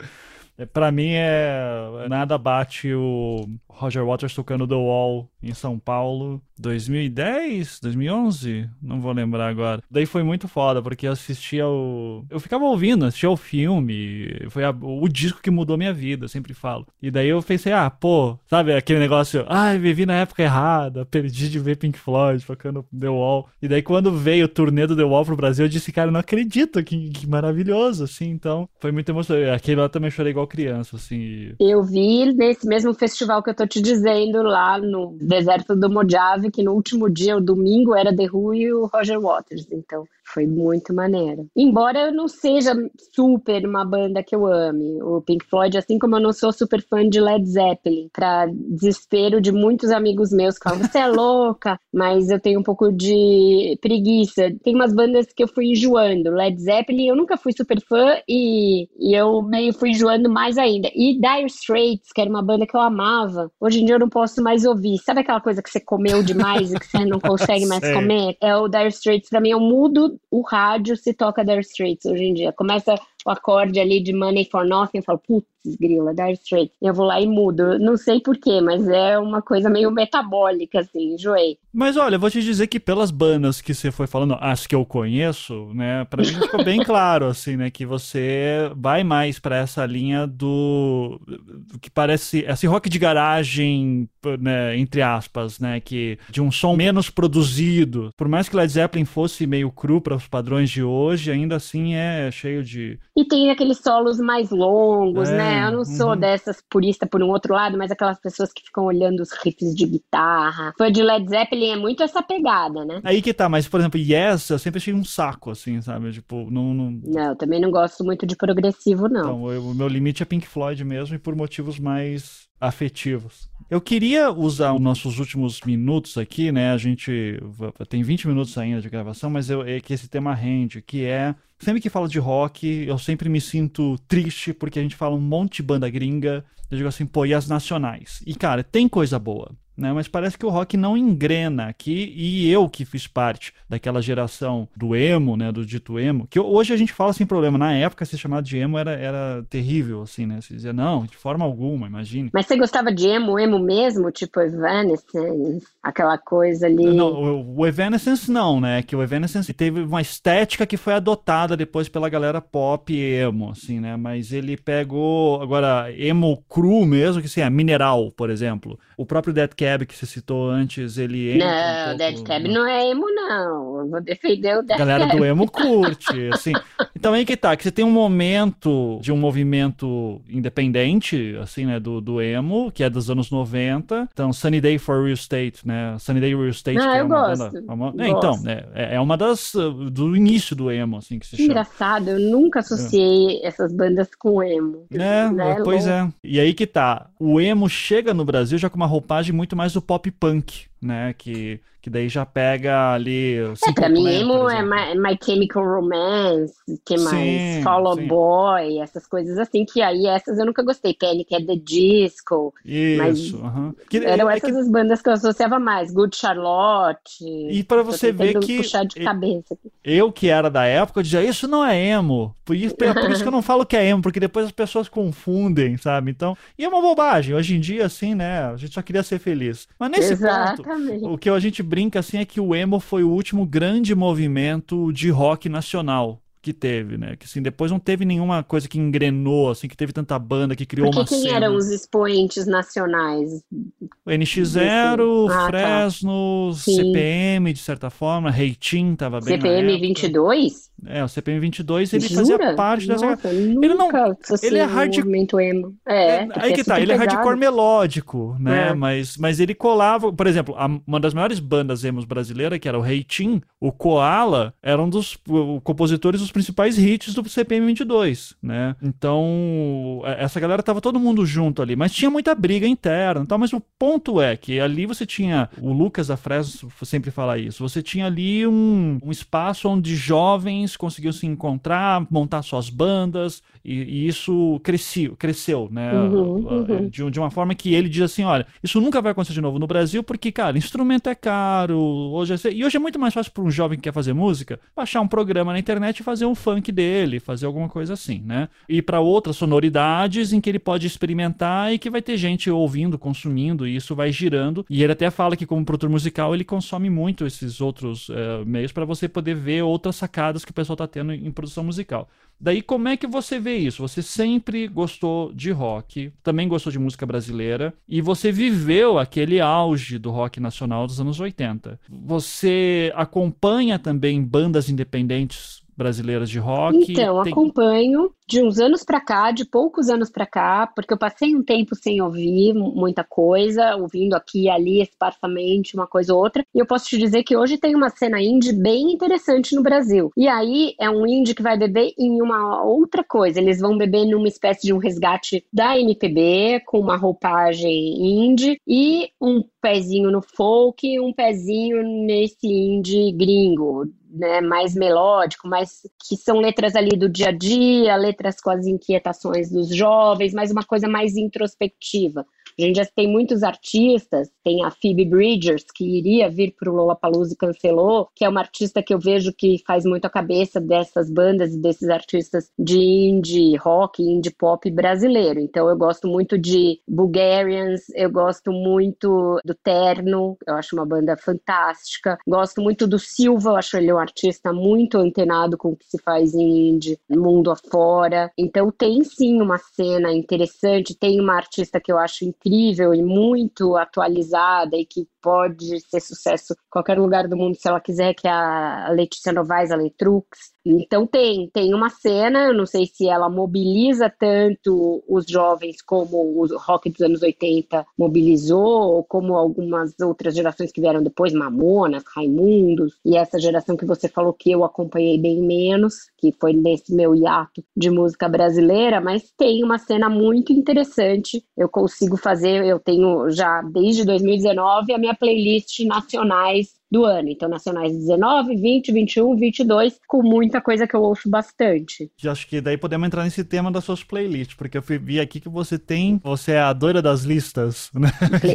É, para mim é nada bate o Roger Waters tocando The Wall em São Paulo 2010, 2011, não vou lembrar agora. Daí foi muito foda, porque eu assistia o. Eu ficava ouvindo, assistia o filme. Foi a... o disco que mudou minha vida, eu sempre falo. E daí eu pensei, ah, pô, sabe aquele negócio, ai, ah, vivi na época errada, perdi de ver Pink Floyd tocando The Wall. E daí quando veio o turnê do The Wall pro Brasil, eu disse, cara, eu não acredito, que, que maravilhoso, assim. Então foi muito emocionante. Aquele lá também chorei igual criança, assim. Eu vi nesse mesmo festival que eu tô te dizendo, lá no deserto do Mojave que no último dia, o domingo, era The Who e o Roger Waters. Então, foi muito maneiro. Embora eu não seja super uma banda que eu ame, o Pink Floyd, assim como eu não sou super fã de Led Zeppelin, pra desespero de muitos amigos meus que falam, você é louca, mas eu tenho um pouco de preguiça. Tem umas bandas que eu fui enjoando. Led Zeppelin eu nunca fui super fã e, e eu meio fui enjoando mais ainda. E Dire Straits, que era uma banda que eu amava, hoje em dia eu não posso mais ouvir. Sabe aquela coisa que você comeu demais e que você não consegue mais comer? É o Dire Straits, pra mim, eu mudo o rádio se toca Dire Straits hoje em dia. Começa o acorde ali de Money for Nothing, eu falo, putz, grila, Dire Straits. Eu vou lá e mudo. Não sei porquê, mas é uma coisa meio metabólica, assim, enjoei. Mas olha, vou te dizer que pelas bandas que você foi falando, as que eu conheço, né, pra mim ficou bem claro, assim, né, que você vai mais para essa linha do, do que parece, esse rock de garagem, né, entre aspas, né, que de um som menos produzido. Por mais que Led Zeppelin fosse meio cru para os padrões de hoje, ainda assim é cheio de e tem aqueles solos mais longos, é, né? Eu não sou uhum. dessas purista por um outro lado, mas aquelas pessoas que ficam olhando os riffs de guitarra. Foi de Led Zeppelin é muito essa pegada, né? Aí que tá, mas por exemplo, Yes, eu sempre achei um saco, assim, sabe? Tipo, não. Não, não eu também não gosto muito de progressivo, não. Então, o meu limite é Pink Floyd mesmo e por motivos mais afetivos. Eu queria usar os nossos últimos minutos aqui, né? A gente tem 20 minutos ainda de gravação, mas eu, é que esse tema rende, que é sempre que falo de rock, eu sempre me sinto triste porque a gente fala um monte de banda gringa. Eu digo assim, pô, e as nacionais? E cara, tem coisa boa né? Mas parece que o rock não engrena aqui e eu que fiz parte daquela geração do emo, né, do dito emo, que hoje a gente fala sem problema, na época ser chamado de emo era, era terrível, assim, né? Você dizia, não, de forma alguma, imagine. Mas você gostava de emo, emo mesmo, tipo Evanescence, aquela coisa ali? Não, o, o Evanescence não, né? Que o Evanescence teve uma estética que foi adotada depois pela galera pop emo, assim, né? Mas ele pegou, agora, emo cru mesmo, que assim, é mineral, por exemplo. O próprio Dead Cat Cab que você citou antes, ele entra Não, um Dead Cab não é emo, não. Eu vou defender o Dead Galera do emo curte, assim. Então aí que tá, que você tem um momento de um movimento independente, assim, né, do, do emo, que é dos anos 90. Então, Sunny Day for Real Estate, né? Sunny Day Real Estate, ah, que é uma gosto. banda. Uma, é, então, né, é, é uma das do início do emo, assim, que se chama. Engraçado, eu nunca associei é. essas bandas com emo. É, né? pois é. E aí que tá. O emo chega no Brasil já com uma roupagem muito mais do pop punk, né? Que que daí já pega ali. É, pra mim, emo é My, My, Chemical Romance, que mais? Sim, Fall Out Boy, essas coisas assim, que aí essas eu nunca gostei. Panic at the Disco. Isso, uh -huh. que, eram é essas que... as bandas que eu associava mais. Good Charlotte. E para você ver que. Puxar de cabeça. Eu que era da época, eu dizia, isso não é emo. Por isso, por isso que eu não falo que é emo, porque depois as pessoas confundem, sabe? Então, e é uma bobagem. Hoje em dia, assim, né? A gente só queria ser feliz. Mas nesse Exatamente. ponto, o que a gente brinca assim é que o emo foi o último grande movimento de rock nacional que teve, né? Que assim, depois não teve nenhuma coisa que engrenou, assim, que teve tanta banda que criou Porque uma quem cena. eram os expoentes nacionais? O NX0, ah, tá. Fresno, tá. CPM, de certa forma, Reitin tava bem CPM 22? É, o CPM 22 ele Jura? fazia parte dessa. Nossa, ele não. Ele é hardcore. É, é, aí que é tá, ele pesado. é hardcore melódico, né? É. Mas, mas ele colava, por exemplo, a, uma das maiores bandas emos brasileiras, que era o Reitin, o Koala, era um dos o, compositores dos principais hits do CPM 22, né? Então, é, essa galera tava todo mundo junto ali, mas tinha muita briga interna, então, mas o ponto é que ali você tinha, o Lucas da Fresno sempre fala isso, você tinha ali um, um espaço onde jovens conseguiam se encontrar, montar suas bandas, e, e isso cresceu, cresceu né? Uhum, uhum. De, de, uma forma que ele diz assim: olha, isso nunca vai acontecer de novo no Brasil, porque, cara, instrumento é caro, hoje é, e hoje é muito mais fácil para um jovem que quer fazer música baixar um programa na internet e fazer um funk dele, fazer alguma coisa assim, né? E para outras sonoridades em que ele pode experimentar e que vai ter gente ouvindo, consumindo, e isso vai girando. E ele até fala que, como produtor musical, ele consome muito esses outros uh, meios para você poder ver outras sacadas que pessoal está tendo em produção musical. Daí, como é que você vê isso? Você sempre gostou de rock, também gostou de música brasileira, e você viveu aquele auge do rock nacional dos anos 80. Você acompanha também bandas independentes brasileiras de rock? Então, tem... acompanho de uns anos para cá, de poucos anos para cá, porque eu passei um tempo sem ouvir muita coisa, ouvindo aqui e ali esparsamente uma coisa ou outra, e eu posso te dizer que hoje tem uma cena indie bem interessante no Brasil. E aí é um indie que vai beber em uma outra coisa, eles vão beber numa espécie de um resgate da MPB, com uma roupagem indie e um pezinho no folk e um pezinho nesse indie gringo, né, mais melódico, mais que são letras ali do dia a dia, letras com as inquietações dos jovens, mas uma coisa mais introspectiva. A gente já tem muitos artistas, tem a Phoebe Bridgers, que iria vir para o Lollapalooza e cancelou, que é uma artista que eu vejo que faz muito a cabeça dessas bandas e desses artistas de indie rock, indie pop brasileiro. Então eu gosto muito de Bulgarians, eu gosto muito do Terno, eu acho uma banda fantástica. Gosto muito do Silva, eu acho ele um artista muito antenado com o que se faz em indie, mundo afora. Então tem sim uma cena interessante, tem uma artista que eu acho incrível incrível e muito atualizada e que pode ser sucesso em qualquer lugar do mundo se ela quiser, que é a Letícia Novaes, a Letrux. Então tem, tem uma cena, eu não sei se ela mobiliza tanto os jovens como o rock dos anos 80 mobilizou, ou como algumas outras gerações que vieram depois, Mamonas, Raimundos, e essa geração que você falou que eu acompanhei bem menos, que foi nesse meu hiato de música brasileira, mas tem uma cena muito interessante. Eu consigo fazer, eu tenho já desde 2019 a minha playlist nacionais do ano. Então, nacionais 19, 20, 21, 22, com muita coisa que eu ouço bastante. Já acho que daí podemos entrar nesse tema das suas playlists, porque eu vi aqui que você tem, você é a doida das listas, né?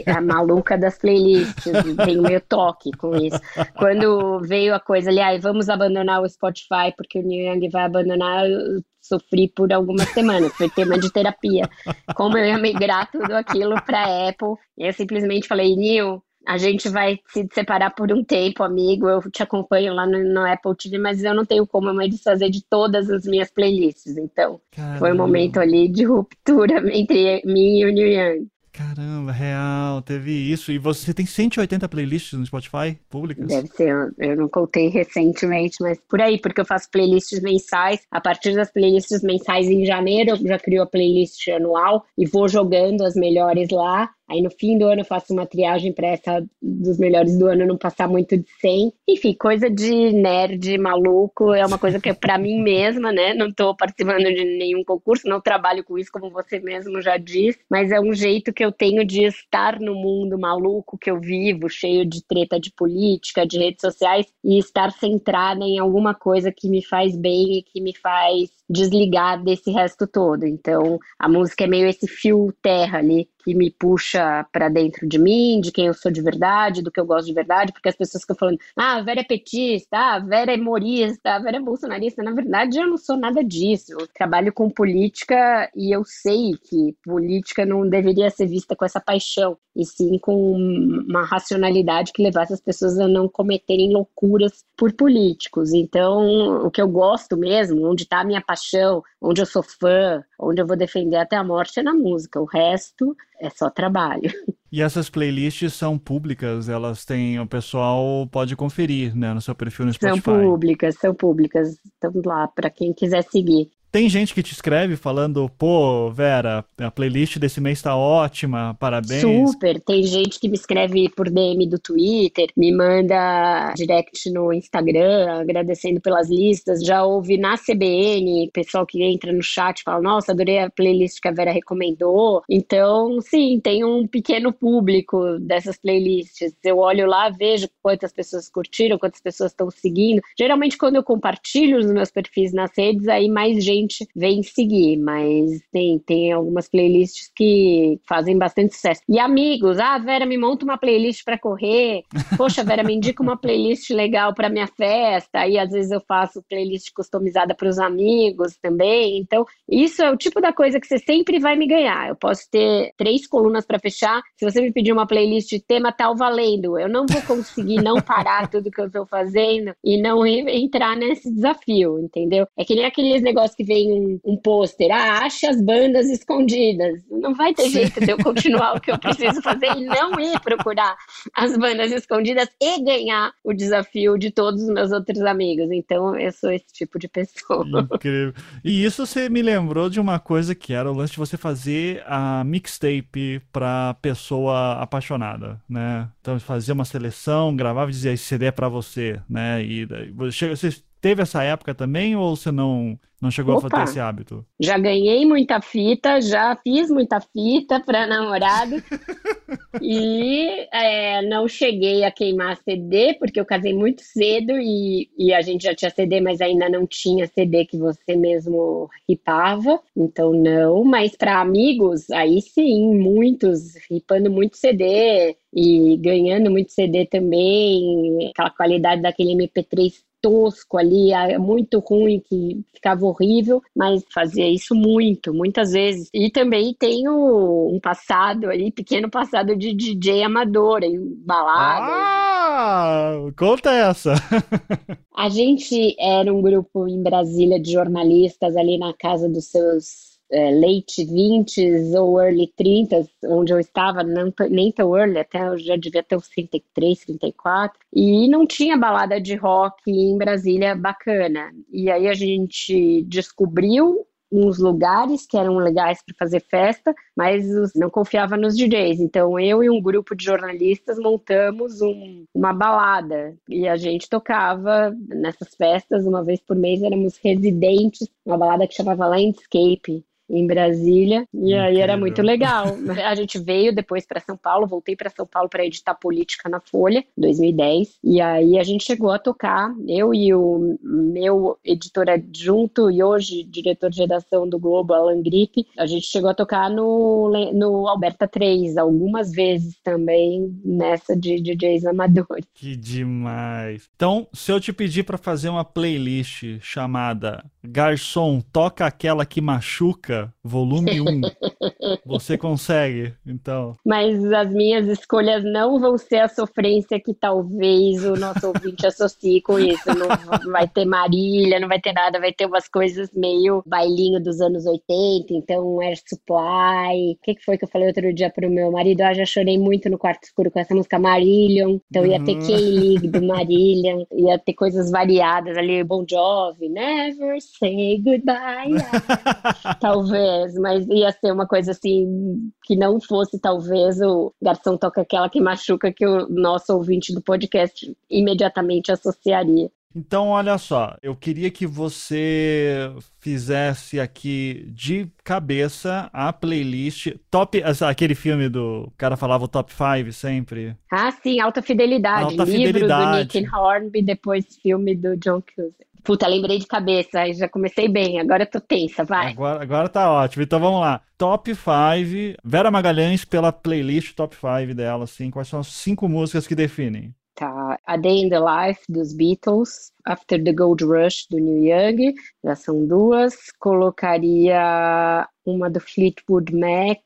A maluca das playlists, tenho meio toque com isso. Quando veio a coisa ali, ah, vamos abandonar o Spotify porque o New Young vai abandonar, eu sofri por algumas semanas, foi tema de terapia. Como eu ia migrar tudo aquilo para Apple, e eu simplesmente falei, Neil, a gente vai se separar por um tempo, amigo. Eu te acompanho lá no, no Apple TV, mas eu não tenho como me desfazer de todas as minhas playlists. Então, Caramba. foi um momento ali de ruptura entre mim e o New Young. Caramba, real, teve isso. E você tem 180 playlists no Spotify públicas? Deve ser, eu não contei recentemente, mas por aí, porque eu faço playlists mensais. A partir das playlists mensais em janeiro, eu já crio a playlist anual e vou jogando as melhores lá. Aí no fim do ano faço uma triagem para essa dos melhores do ano não passar muito de 100. Enfim, coisa de nerd maluco, é uma coisa que é para mim mesma, né? Não estou participando de nenhum concurso, não trabalho com isso como você mesmo já disse, mas é um jeito que eu tenho de estar no mundo maluco que eu vivo, cheio de treta de política, de redes sociais e estar centrada em alguma coisa que me faz bem e que me faz desligar desse resto todo. Então, a música é meio esse fio terra ali que me puxa para dentro de mim, de quem eu sou de verdade, do que eu gosto de verdade, porque as pessoas ficam falando, ah, a Vera é petista, ah, a Vera é morista, a Vera é bolsonarista. Na verdade, eu não sou nada disso. Eu trabalho com política e eu sei que política não deveria ser vista com essa paixão, e sim com uma racionalidade que levasse as pessoas a não cometerem loucuras por políticos. Então, o que eu gosto mesmo, onde está a minha paixão, onde eu sou fã, onde eu vou defender até a morte é na música. O resto é só trabalho. E essas playlists são públicas, elas têm, o pessoal pode conferir, né, no seu perfil no Spotify. São públicas, são públicas, estão lá para quem quiser seguir. Tem gente que te escreve falando, pô, Vera, a playlist desse mês tá ótima, parabéns. Super, tem gente que me escreve por DM do Twitter, me manda direct no Instagram, agradecendo pelas listas. Já ouvi na CBN, pessoal que entra no chat fala, nossa, adorei a playlist que a Vera recomendou. Então, sim, tem um pequeno público dessas playlists. Eu olho lá, vejo quantas pessoas curtiram, quantas pessoas estão seguindo. Geralmente, quando eu compartilho os meus perfis nas redes, aí mais gente gente vem seguir, mas tem, tem algumas playlists que fazem bastante sucesso. E amigos, ah, Vera, me monta uma playlist para correr. Poxa, Vera, me indica uma playlist legal para minha festa. Aí às vezes eu faço playlist customizada para os amigos também. Então, isso é o tipo da coisa que você sempre vai me ganhar. Eu posso ter três colunas para fechar. Se você me pedir uma playlist de tema tal valendo, eu não vou conseguir não parar tudo que eu estou fazendo e não entrar nesse desafio, entendeu? É que nem aqueles negócios que vem um, um pôster, ah, ache as bandas escondidas. Não vai ter jeito de eu continuar o que eu preciso fazer e não ir procurar as bandas escondidas e ganhar o desafio de todos os meus outros amigos. Então, eu sou esse tipo de pessoa. Incrível. E isso você me lembrou de uma coisa que era o lance de você fazer a mixtape para pessoa apaixonada, né? Então, fazer uma seleção, gravava e dizia, esse CD é para você, né? E você teve essa época também ou você não não chegou Opa, a fazer esse hábito? Já ganhei muita fita, já fiz muita fita para namorado. e é, não cheguei a queimar CD, porque eu casei muito cedo e, e a gente já tinha CD, mas ainda não tinha CD que você mesmo ripava. Então, não. Mas para amigos, aí sim, muitos, ripando muito CD e ganhando muito CD também. Aquela qualidade daquele MP3 tosco ali, é muito ruim, que ficava horrível, mas fazia isso muito, muitas vezes. E também tenho um passado ali, pequeno passado de DJ amador, em baladas. Ah, conta essa! A gente era um grupo em Brasília de jornalistas ali na casa dos seus é, late 20s ou early 30s, onde eu estava, não, nem tão early, até eu já devia ter uns 33, 34, e não tinha balada de rock em Brasília bacana. E aí a gente descobriu uns lugares que eram legais para fazer festa, mas não confiava nos DJs. Então eu e um grupo de jornalistas montamos um, uma balada e a gente tocava nessas festas uma vez por mês. Éramos residentes, uma balada que chamava Landscape em Brasília, e aí era muito legal. A gente veio depois para São Paulo, voltei para São Paulo para editar política na Folha, 2010, e aí a gente chegou a tocar, eu e o meu editor adjunto e hoje diretor de redação do Globo, Alan Gripe, a gente chegou a tocar no, no Alberta 3 algumas vezes também nessa de DJs amadores. Que demais. Então, se eu te pedir para fazer uma playlist chamada Garçom, toca aquela que machuca, Machuca, volume 1. Você consegue, então. Mas as minhas escolhas não vão ser a sofrência que talvez o nosso ouvinte associe com isso. Não vai ter Marília, não vai ter nada, vai ter umas coisas meio bailinho dos anos 80, então Air Supply. O que, que foi que eu falei outro dia pro meu marido? Ah, já chorei muito no quarto escuro com essa música Marillion. Então ia ter uhum. K-League do Marillion, ia ter coisas variadas ali, Bon Jovi, Never Say Goodbye. talvez, mas ia ser uma coisa assim que não fosse talvez o garçom toca aquela que machuca que o nosso ouvinte do podcast imediatamente associaria. Então, olha só, eu queria que você fizesse aqui de cabeça a playlist top, aquele filme do o cara falava o top 5 sempre. Ah, sim, Alta Fidelidade, Alta livro Fidelidade. do Nick Hornby, depois filme do John Cusack. Puta, lembrei de cabeça, aí já comecei bem, agora eu tô tensa, vai. Agora, agora tá ótimo, então vamos lá. Top 5, Vera Magalhães pela playlist top 5 dela, assim, quais são as cinco músicas que definem? Tá, A Day in the Life dos Beatles, After the Gold Rush do New Young, já são duas. Colocaria uma do Fleetwood Mac,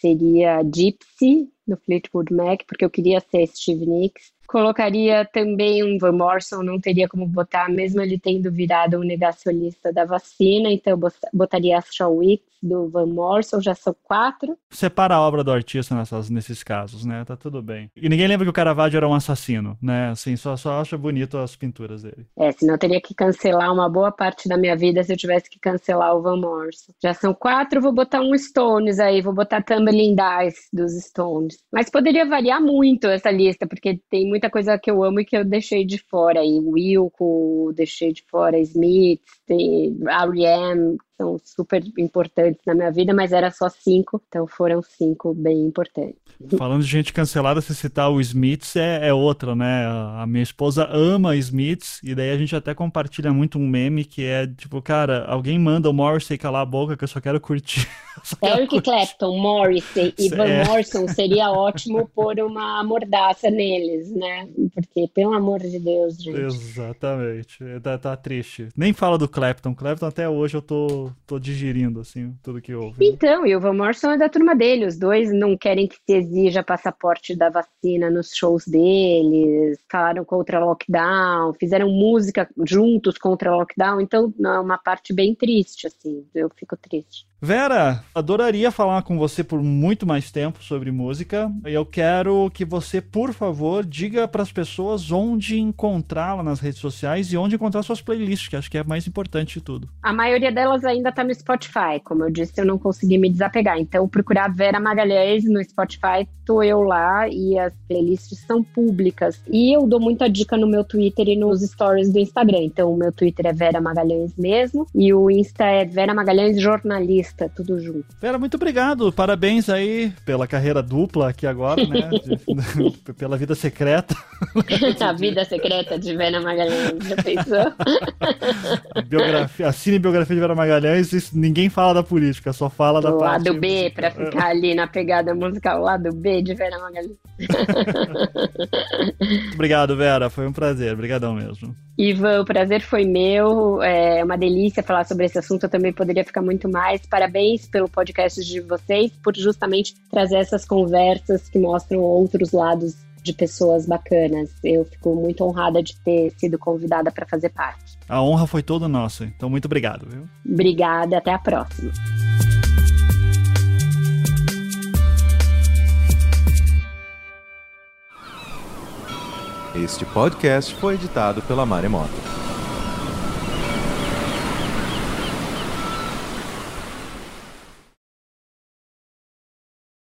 seria Gypsy do Fleetwood Mac, porque eu queria ser Steve Nicks. Colocaria também um Van Morrison, não teria como botar, mesmo ele tendo virado um negacionista da vacina, então eu botaria Shaw Weeks do Van Morrison, já são quatro. Separa a obra do artista nessas, nesses casos, né? Tá tudo bem. E ninguém lembra que o Caravaggio era um assassino, né? Assim, só, só acha bonito as pinturas dele. É, senão eu teria que cancelar uma boa parte da minha vida se eu tivesse que cancelar o Van Morrison. Já são quatro, vou botar um Stones aí, vou botar Tumbling Dice dos Stones. Mas poderia variar muito essa lista, porque tem muita coisa que eu amo e que eu deixei de fora aí. Wilco, deixei de fora, Smith, tem R.E.M., são super importantes na minha vida, mas era só cinco, então foram cinco bem importantes. Falando de gente cancelada, se citar o Smiths é, é outra, né? A minha esposa ama Smiths, e daí a gente até compartilha muito um meme que é tipo, cara, alguém manda o Morrissey calar a boca que eu só quero curtir. Só quero Eric curtir. Clapton, Morrissey e Van é. Morrison seria ótimo pôr uma mordaça neles, né? Porque, pelo amor de Deus, gente. Exatamente. Tá, tá triste. Nem fala do Clapton. Clapton até hoje eu tô, tô digerindo, assim, tudo que houve. Né? Então, e o Van Morrison é da turma dele. Os dois não querem que se exija passaporte da vacina nos shows deles, falaram contra lockdown, fizeram música juntos contra lockdown, então é uma parte bem triste, assim, eu fico triste. Vera, adoraria falar com você por muito mais tempo sobre música. Eu quero que você, por favor, diga para as pessoas onde encontrá-la nas redes sociais e onde encontrar suas playlists, que acho que é mais importante de tudo. A maioria delas ainda está no Spotify. Como eu disse, eu não consegui me desapegar. Então, procurar Vera Magalhães no Spotify, tô eu lá e as playlists são públicas. E eu dou muita dica no meu Twitter e nos stories do Instagram. Então, o meu Twitter é Vera Magalhães mesmo e o Insta é Vera Magalhães Jornalista tudo junto. Vera, muito obrigado. Parabéns aí pela carreira dupla aqui agora, né? De, pela vida secreta. a vida secreta de Vera Magalhães, já pensou? a, biografia, a cinebiografia de Vera Magalhães, ninguém fala da política, só fala da o parte... lado B, pra ficar ali na pegada musical, o lado B de Vera Magalhães. obrigado, Vera. Foi um prazer. Obrigadão mesmo. Ivan, o prazer foi meu. É uma delícia falar sobre esse assunto. Eu também poderia ficar muito mais. Parabéns pelo podcast de vocês, por justamente trazer essas conversas que mostram outros lados de pessoas bacanas. Eu fico muito honrada de ter sido convidada para fazer parte. A honra foi toda nossa. Então, muito obrigado, viu? Obrigada. Até a próxima. Este podcast foi editado pela Maremoto.